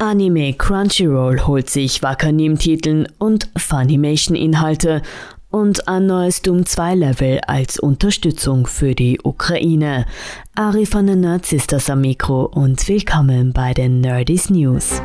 Anime Crunchyroll holt sich Wakanim-Titeln und Funimation-Inhalte und ein neues Doom 2 Level als Unterstützung für die Ukraine. Ari von den Nerd Sisters am Mikro und willkommen bei den Nerdies News.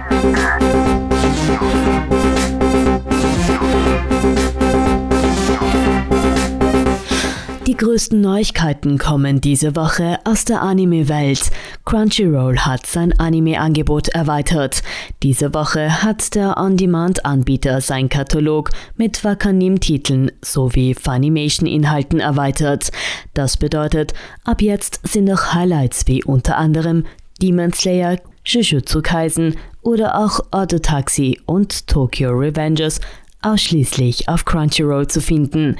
Die größten Neuigkeiten kommen diese Woche aus der Anime-Welt. Crunchyroll hat sein Anime-Angebot erweitert. Diese Woche hat der On-Demand-Anbieter sein Katalog mit Wakanim-Titeln sowie Funimation-Inhalten erweitert. Das bedeutet, ab jetzt sind auch Highlights wie unter anderem Demon Slayer, Jujutsu Kaisen oder auch Auto Taxi und Tokyo Revengers ausschließlich auf Crunchyroll zu finden.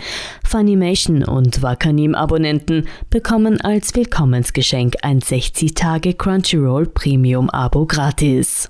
Funimation und Wakanim-Abonnenten bekommen als Willkommensgeschenk ein 60-Tage Crunchyroll Premium-Abo gratis.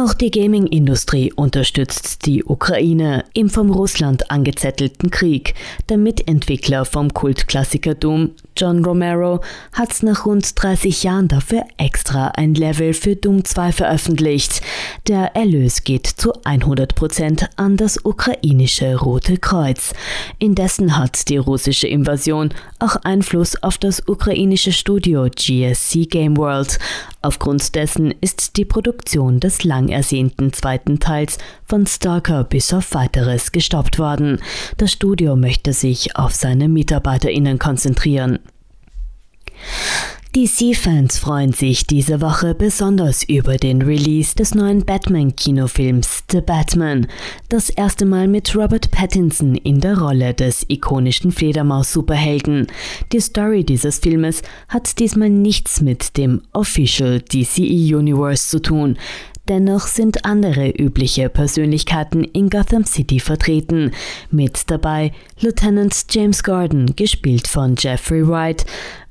Auch die Gaming-Industrie unterstützt die Ukraine im vom Russland angezettelten Krieg. Der Mitentwickler vom Kultklassiker Doom, John Romero, hat nach rund 30 Jahren dafür extra ein Level für Doom 2 veröffentlicht. Der Erlös geht zu 100% an das ukrainische Rote Kreuz. Indessen hat die russische Invasion auch Einfluss auf das ukrainische Studio GSC Game World. Aufgrund dessen ist die Produktion des lang ersehnten zweiten Teils von Stalker bis auf weiteres gestoppt worden. Das Studio möchte sich auf seine MitarbeiterInnen konzentrieren. DC-Fans freuen sich diese Woche besonders über den Release des neuen Batman-Kinofilms The Batman, das erste Mal mit Robert Pattinson in der Rolle des ikonischen Fledermaus-Superhelden. Die Story dieses Filmes hat diesmal nichts mit dem Official DCE Universe zu tun. Dennoch sind andere übliche Persönlichkeiten in Gotham City vertreten. Mit dabei Lieutenant James Gordon, gespielt von Jeffrey Wright,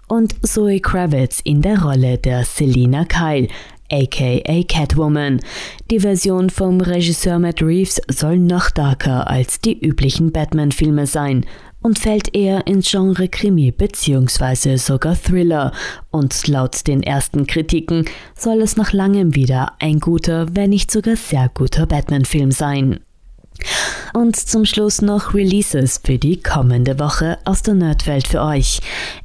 und Zoe Kravitz in der Rolle der Selina Kyle, aka Catwoman. Die Version vom Regisseur Matt Reeves soll noch darker als die üblichen Batman-Filme sein und fällt eher ins Genre Krimi bzw. sogar Thriller. Und laut den ersten Kritiken soll es nach langem wieder ein guter, wenn nicht sogar sehr guter Batman-Film sein. Und zum Schluss noch Releases für die kommende Woche aus der Nerdwelt für euch.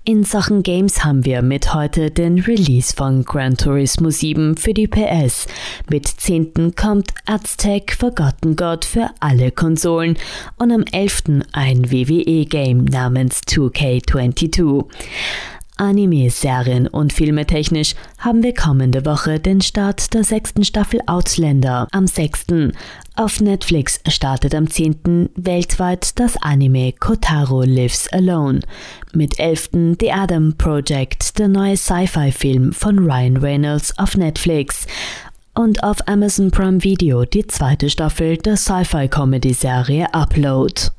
In Sachen Games haben wir mit heute den Release von Gran Turismo 7 für die PS. Mit 10. kommt Aztec Forgotten God für alle Konsolen und am 11. ein WWE-Game namens 2K22. Anime, Serien und Filme technisch haben wir kommende Woche den Start der sechsten Staffel Outlander am 6. Auf Netflix startet am 10. weltweit das Anime Kotaro Lives Alone. Mit 11. The Adam Project, der neue Sci-Fi-Film von Ryan Reynolds auf Netflix. Und auf Amazon Prime Video die zweite Staffel der Sci-Fi-Comedy-Serie Upload.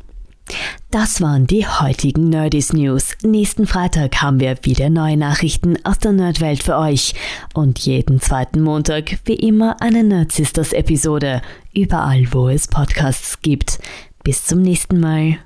Das waren die heutigen Nerdies News. Nächsten Freitag haben wir wieder neue Nachrichten aus der Nerdwelt für euch. Und jeden zweiten Montag, wie immer, eine Nerd Sisters Episode. Überall, wo es Podcasts gibt. Bis zum nächsten Mal.